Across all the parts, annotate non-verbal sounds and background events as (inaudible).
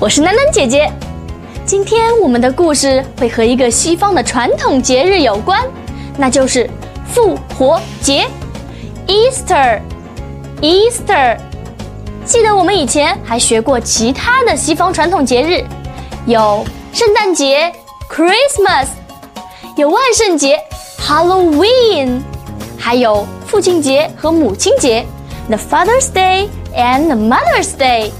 我是囡囡姐姐，今天我们的故事会和一个西方的传统节日有关，那就是复活节，Easter。Easter，记得我们以前还学过其他的西方传统节日，有圣诞节 Christmas，有万圣节 Halloween，还有父亲节和母亲节 The Father's Day and Mother's Day。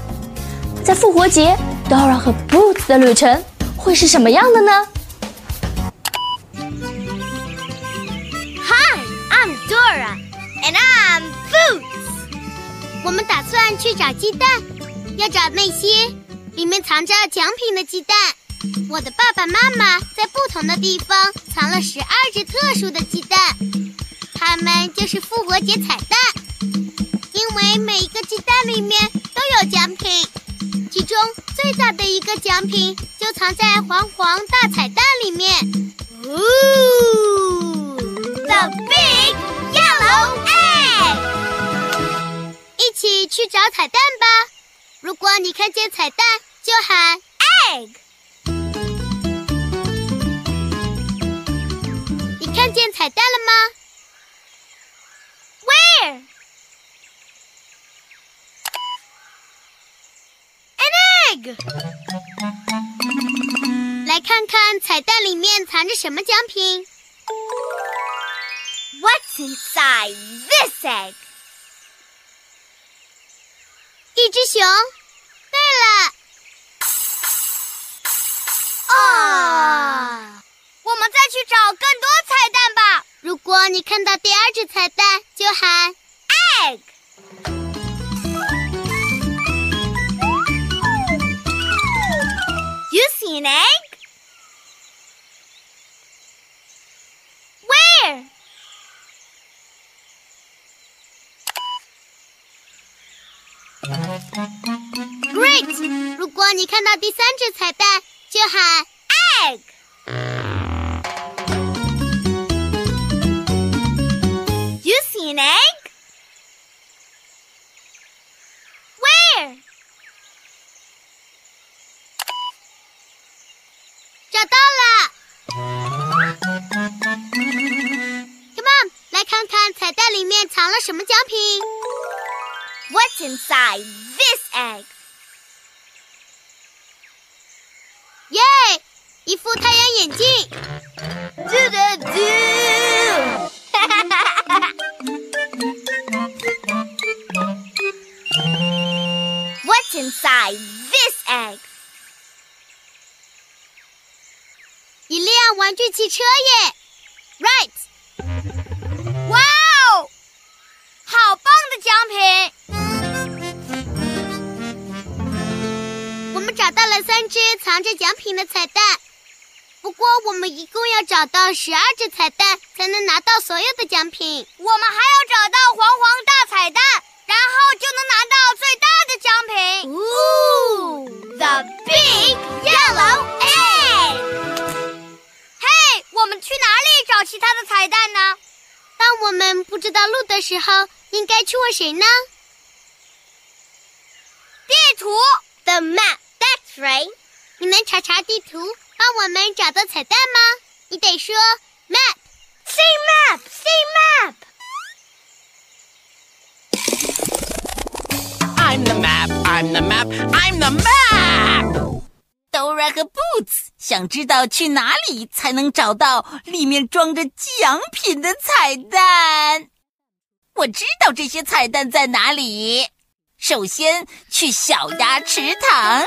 在复活节。Dora 和 Boots 的旅程会是什么样的呢？Hi, I'm Dora, and I'm Boots. 我们打算去找鸡蛋，要找那些里面藏着奖品的鸡蛋。我的爸爸妈妈在不同的地方藏了十二只特殊的鸡蛋，它们就是复活节彩蛋，因为每一个鸡蛋里面都有奖品。其中最大的一个奖品就藏在黄黄大彩蛋里面。哦，The Big Yellow Egg！一起去找彩蛋吧！如果你看见彩蛋，就喊 Egg。你看见彩蛋了吗来看看彩蛋里面藏着什么奖品？What's inside this egg？一只熊。对了。啊！我们再去找更多彩蛋吧。如果你看到第二只彩蛋，就喊 egg。an egg? Where? Great！如果你看到第三只彩蛋，就喊 egg。You see an egg? Inside this egg？一辆玩具汽车耶，Right！哇哦，好棒的奖品！我们找到了三只藏着奖品的彩蛋，不过我们一共要找到十二只彩蛋才能拿到所有的奖品。我们还要找到黄黄大彩蛋，然后就能拿到最大的奖品。Ooh, the big yellow egg！嘿我们去哪里找其他的彩蛋呢？当我们不知道路的时候，应该去问谁呢？地图，The map，That's right。你能查查地图，帮我们找到彩蛋吗？你得说 Map。See Map。See map。I'm the map，I'm the map，I'm the map。Dora 和 Boots 想知道去哪里才能找到里面装着奖品的彩蛋？我知道这些彩蛋在哪里。首先去小鸭池塘，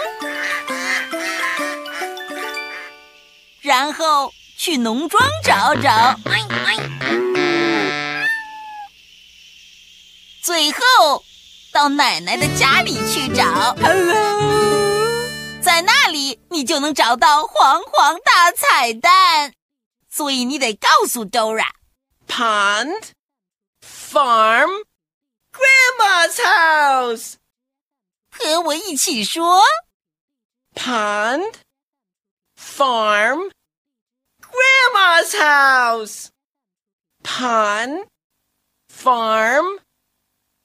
然后去农庄找找，最后到奶奶的家里去找。Hello，在那里你就能找到黄黄大彩蛋。所以你得告诉 Dora，Pond Farm。Grandma's house，和我一起说：Pond, farm, Grandma's house. Pond, farm,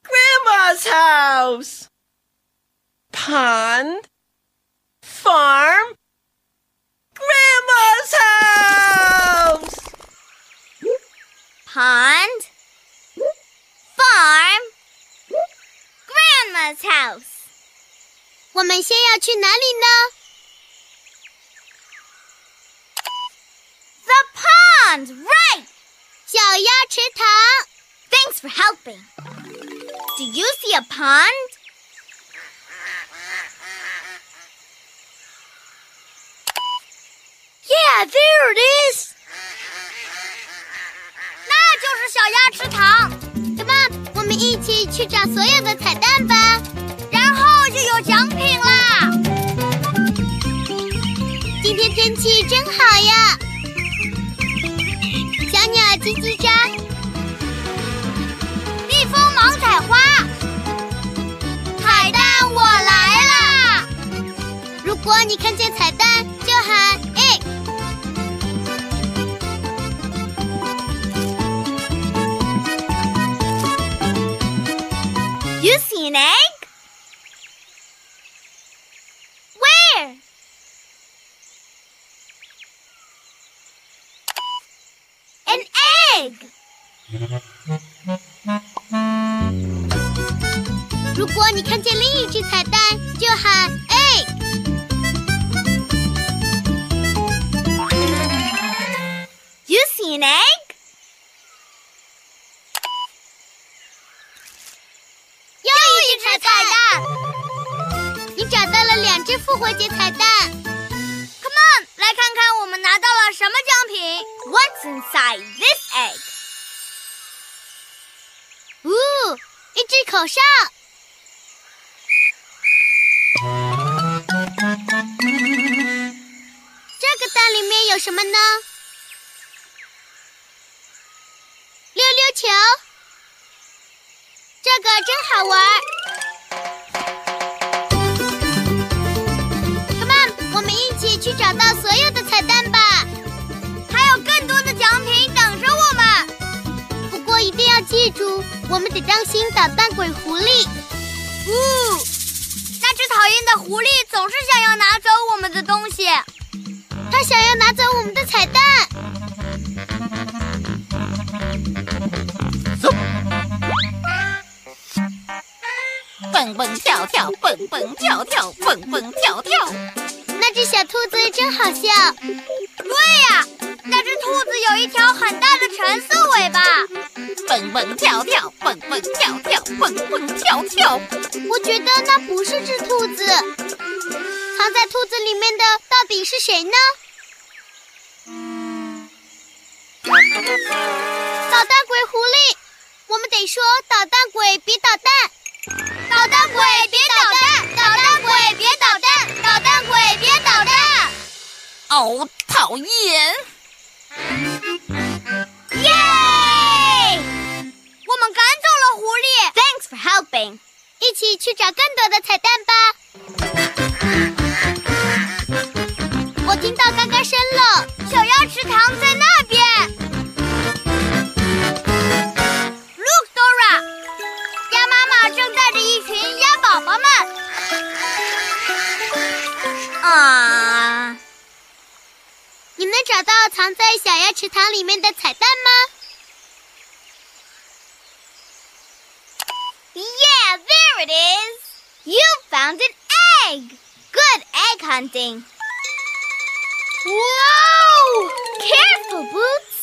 Grandma's house. Pond, farm, Grandma's house. Pond, farm. Grandma's house。我们先要去哪里呢？The pond, right？小鸭池塘。Thanks for helping. Do you see a pond? Yeah, there it is. 那就是小鸭池塘。Come on，我们一起去找所有的彩蛋吧，然后就有奖品啦！今天天气真好呀，小鸟叽叽喳，蜂忙采花，彩蛋我来啦！如果你看见彩蛋，就喊。You see an egg? Where? An egg! 如果你看见另一只彩蛋，就喊 egg。You see an egg? 又一只彩蛋。你找到了两只复活节彩蛋，Come on，来看看我们拿到了什么奖品？What's inside this egg？哦，一只口哨。里面有什么呢？溜溜球，这个真好玩。Come on，我们一起去找到所有的彩蛋吧，还有更多的奖品等着我们。不过一定要记住，我们得当心捣蛋鬼狐狸。呜，那只讨厌的狐狸总是想要拿走我们的东西，它想要拿走我们的彩蛋。蹦蹦跳跳，蹦蹦跳跳，蹦蹦跳跳。那只小兔子真好笑。对呀，那只兔子有一条很大的橙色尾巴，蹦蹦跳跳，蹦蹦跳跳，蹦蹦跳跳。我觉得那不是只兔子，藏在兔子里面的到底是谁呢？捣蛋鬼狐狸，我们得说捣蛋鬼别捣蛋。捣蛋鬼别捣蛋！捣蛋鬼别捣蛋！捣蛋鬼别捣蛋！哦，讨厌！耶！我们赶走了狐狸。Thanks for helping。一起去找更多的彩蛋吧。我听到嘎嘎声了，你能找到藏在小鸭池塘里面的彩蛋吗？Yeah, there it is. You found an egg. Good egg hunting. 哇，Careful, Boots！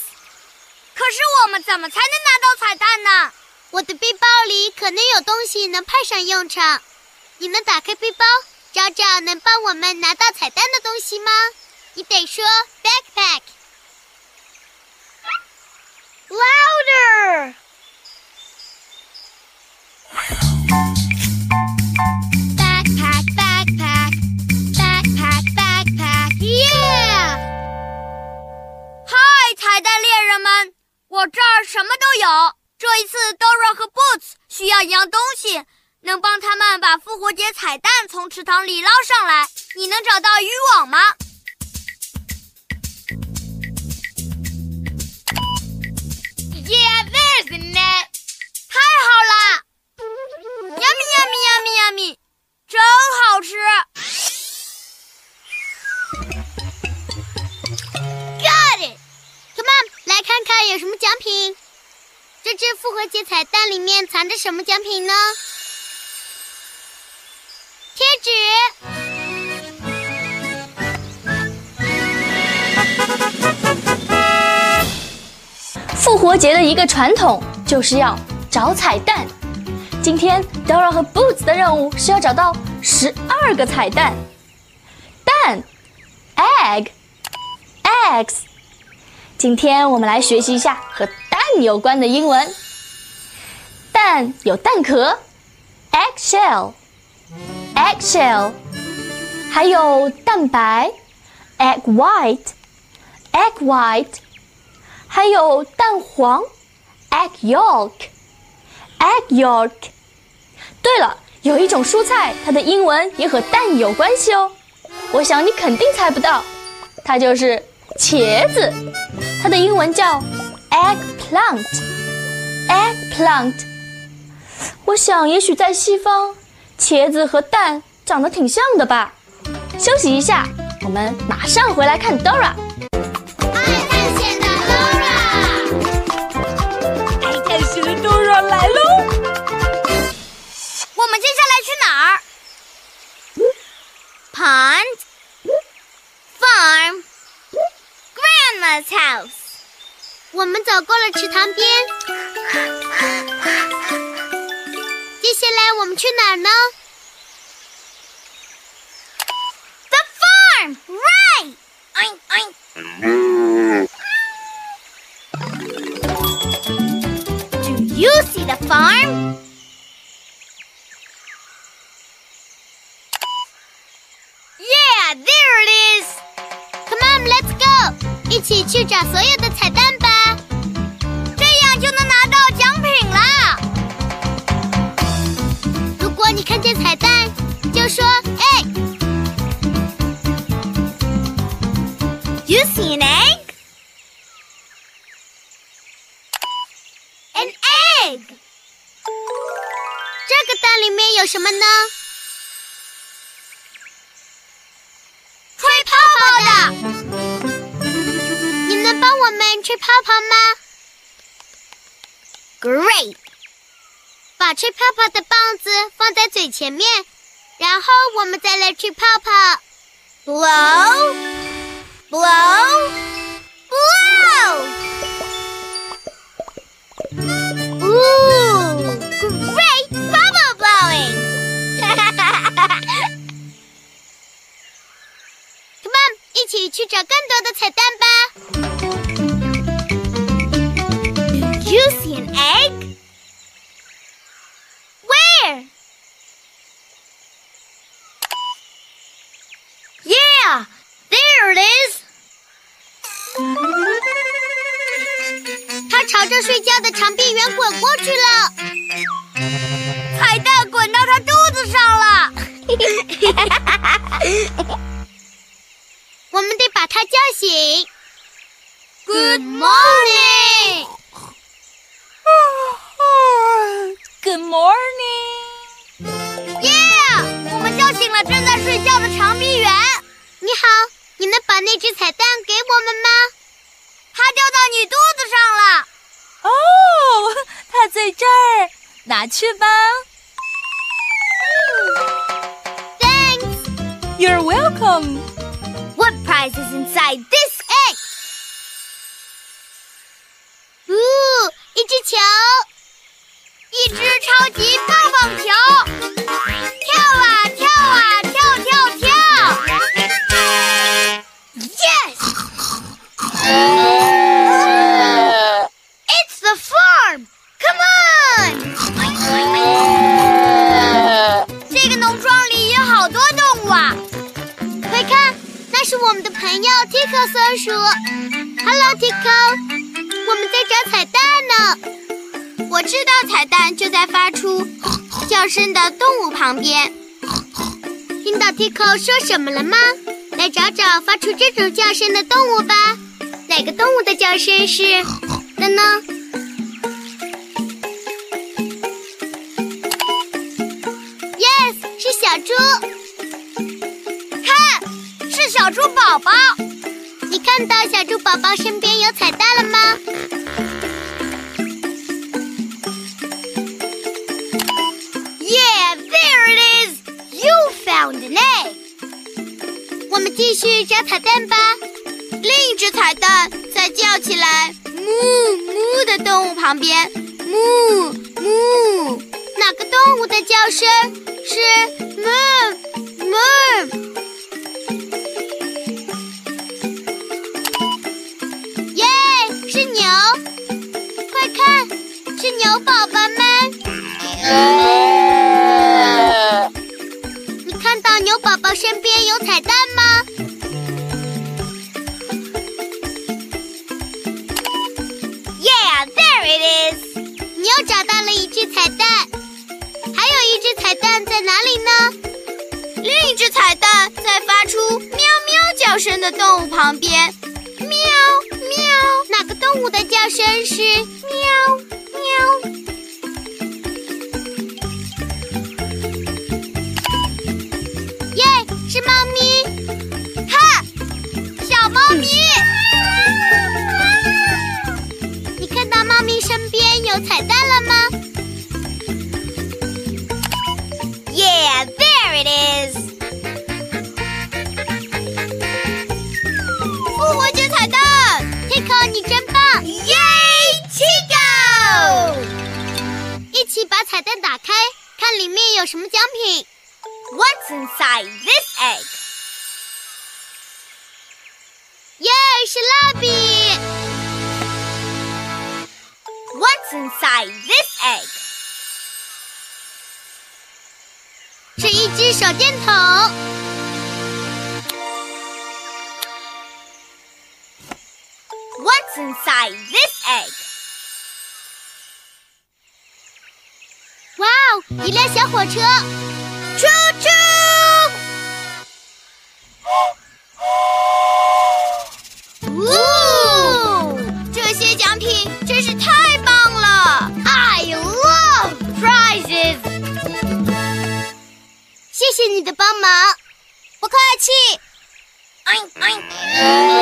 可是我们怎么才能拿到彩蛋呢？我的背包里可能有东西能派上用场。你能打开背包，找找能帮我们拿到彩蛋的东西吗？你得说 backpack。Louder！Backpack, backpack, backpack, backpack, yeah！嗨，彩蛋猎人们，我这儿什么都有。这一次，Dora 和 Boots 需要一样东西，能帮他们把复活节彩蛋从池塘里捞上来。你能找到渔网吗？什么奖品呢？贴纸。复活节的一个传统就是要找彩蛋。今天 Dora 和 Boots 的任务是要找到十二个彩蛋。蛋，egg，eggs。今天我们来学习一下和蛋有关的英文。蛋有蛋壳，eggshell，eggshell。还有蛋白，egg white，egg white。还有蛋黄，egg yolk，egg yolk。对了，有一种蔬菜，它的英文也和蛋有关系哦。我想你肯定猜不到，它就是茄子，它的英文叫 eggplant，eggplant。我想，也许在西方，茄子和蛋长得挺像的吧。休息一下，我们马上回来看 Dora。去哪儿呢？吹泡泡的棒子放在嘴前面，然后我们再来吹泡泡。Blow, blow, blow. Ooh, great bubble blowing! 哈哈哈哈 Come on，一起去找更多的彩着睡觉的长臂猿滚过去了。彩蛋滚到他肚子上了。(laughs) 我们得把他叫醒。Good morning. (sighs) Good morning。Yeah，我们叫醒了正在睡觉的长臂猿。你好，你能把那只彩蛋给我们吗？它掉到你肚子上了。哦，它在这儿，拿去吧。 Thanks。 You're welcome。 What prize prizes inside this egg. 呜，一只球，一只超级棒棒球，跳啊跳啊跳跳跳！Yes! 我们的朋友 Tico 松鼠。Hello Tico，我们在找彩蛋呢。我知道彩蛋就在发出叫声的动物旁边。听到 Tico 说什么了吗？来找找发出这种叫声的动物吧。哪个动物的叫声是的呢？Yes，是小猪。小猪宝宝。你看到小猪宝宝身边有彩蛋了吗？Yeah, there it is. You found an egg. 我们继续找彩蛋吧。另一只彩蛋在叫起来“哞哞”的动物旁边，哞哞。哪个动物的叫声是 moo moo？是牛宝宝们。你看到牛宝宝身边有彩蛋吗？Yeah, there it is. 你又找到了一只彩蛋，还有一只彩蛋在哪里呢？另一只彩蛋在发出喵喵叫声的动物旁边，喵喵。哪个动物的叫声是喵喵？彩蛋打开，看里面有什么奖品。What's inside this egg? 耶，是蜡笔！What's inside this egg? 是一只手电筒。What's inside this egg? 哇哦，一辆小火车！出出！呜，这些奖品真是太棒了！I love prizes。谢谢你的帮忙。不客气。哎哎。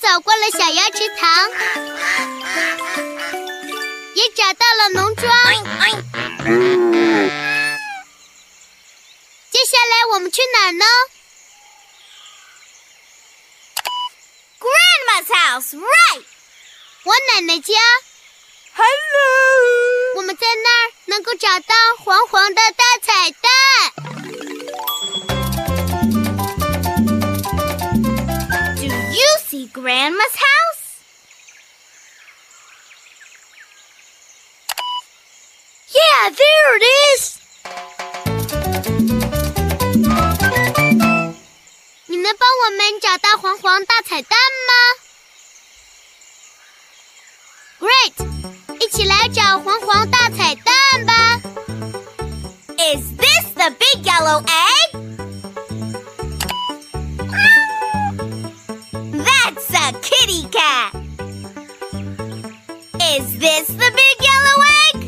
走过了小鸭池塘，也找到了农庄。哎接下来我们去哪儿呢？Grandma's house, right? 我奶奶家。Hello. 我们在那儿能够找到黄黄的大彩蛋。Grandma's house? Yeah, there it is. 你能帮我们找到黄黄大彩蛋吗？Great，一起来找黄黄大彩蛋吧。 Is this the big yellow egg? Is this the big yellow egg?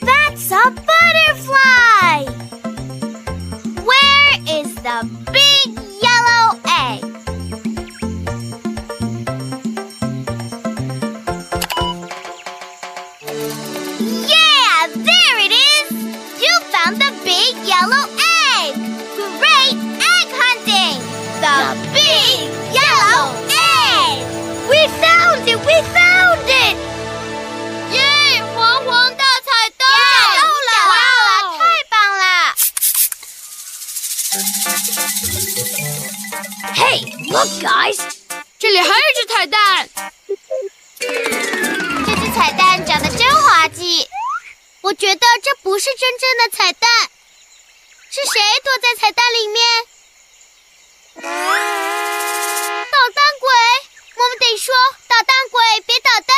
That's a butterfly. Where is the big 说，捣蛋鬼别捣蛋！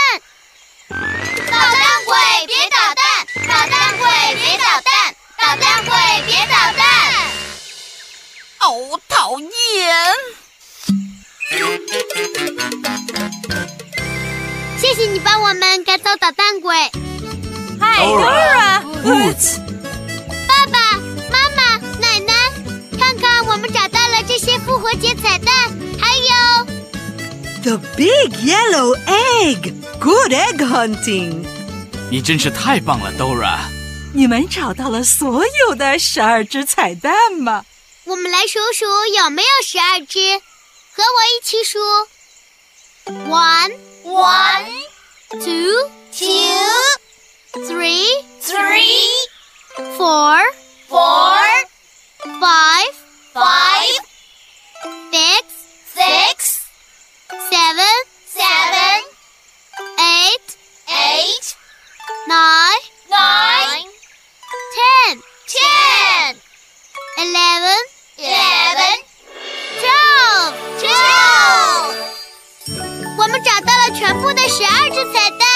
捣蛋鬼别捣蛋！捣蛋鬼别捣蛋！捣蛋鬼别捣蛋！哦，讨厌！谢谢你帮我们赶走捣蛋鬼。嗨，Dora。Boots。爸爸妈妈、奶奶，看看我们找到了这些复活节彩蛋，还有 The big yellow egg. Good egg hunting. 你真是太棒了，Dora！你们找到了所有的十二只彩蛋吗？我们来数数有没有十二只，和我一起数：one, One, two, two, three, three, four, four, five, five, six, six, Seven, seven, eight, eight, nine, nine, ten, ten, eleven, eleven, twelve。twelve。我们找到了全部的十二只彩蛋。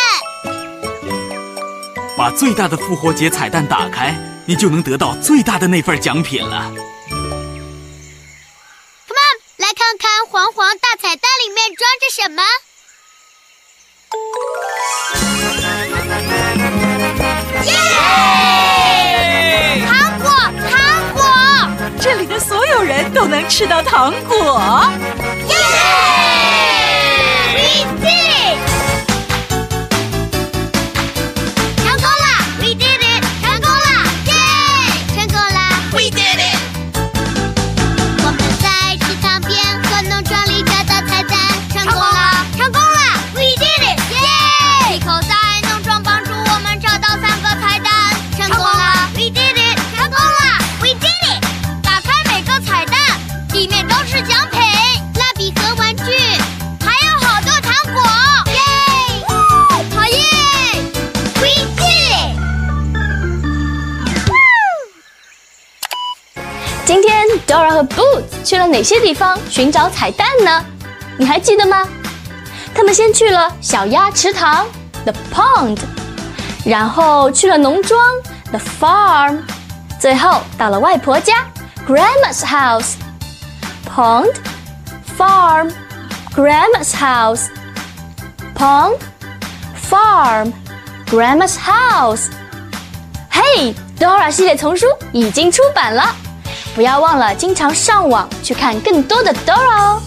把最大的复活节彩蛋打开，你就能得到最大的那份奖品了。什么。糖果，糖果，这里的所有人都能吃到糖果。去了哪些地方寻找彩蛋呢？你还记得吗？他们先去了小鸭池塘 The Pond，然后去了农庄 The Farm，最后到了外婆家 Grandma's House。Pond, farm, Grandma's house. Pond, farm, Grandma's house. 嘿，Dora 系列丛书已经出版了，不要忘了经常上网去看更多的 Dora 哦。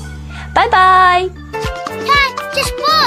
拜拜。看，这是 boo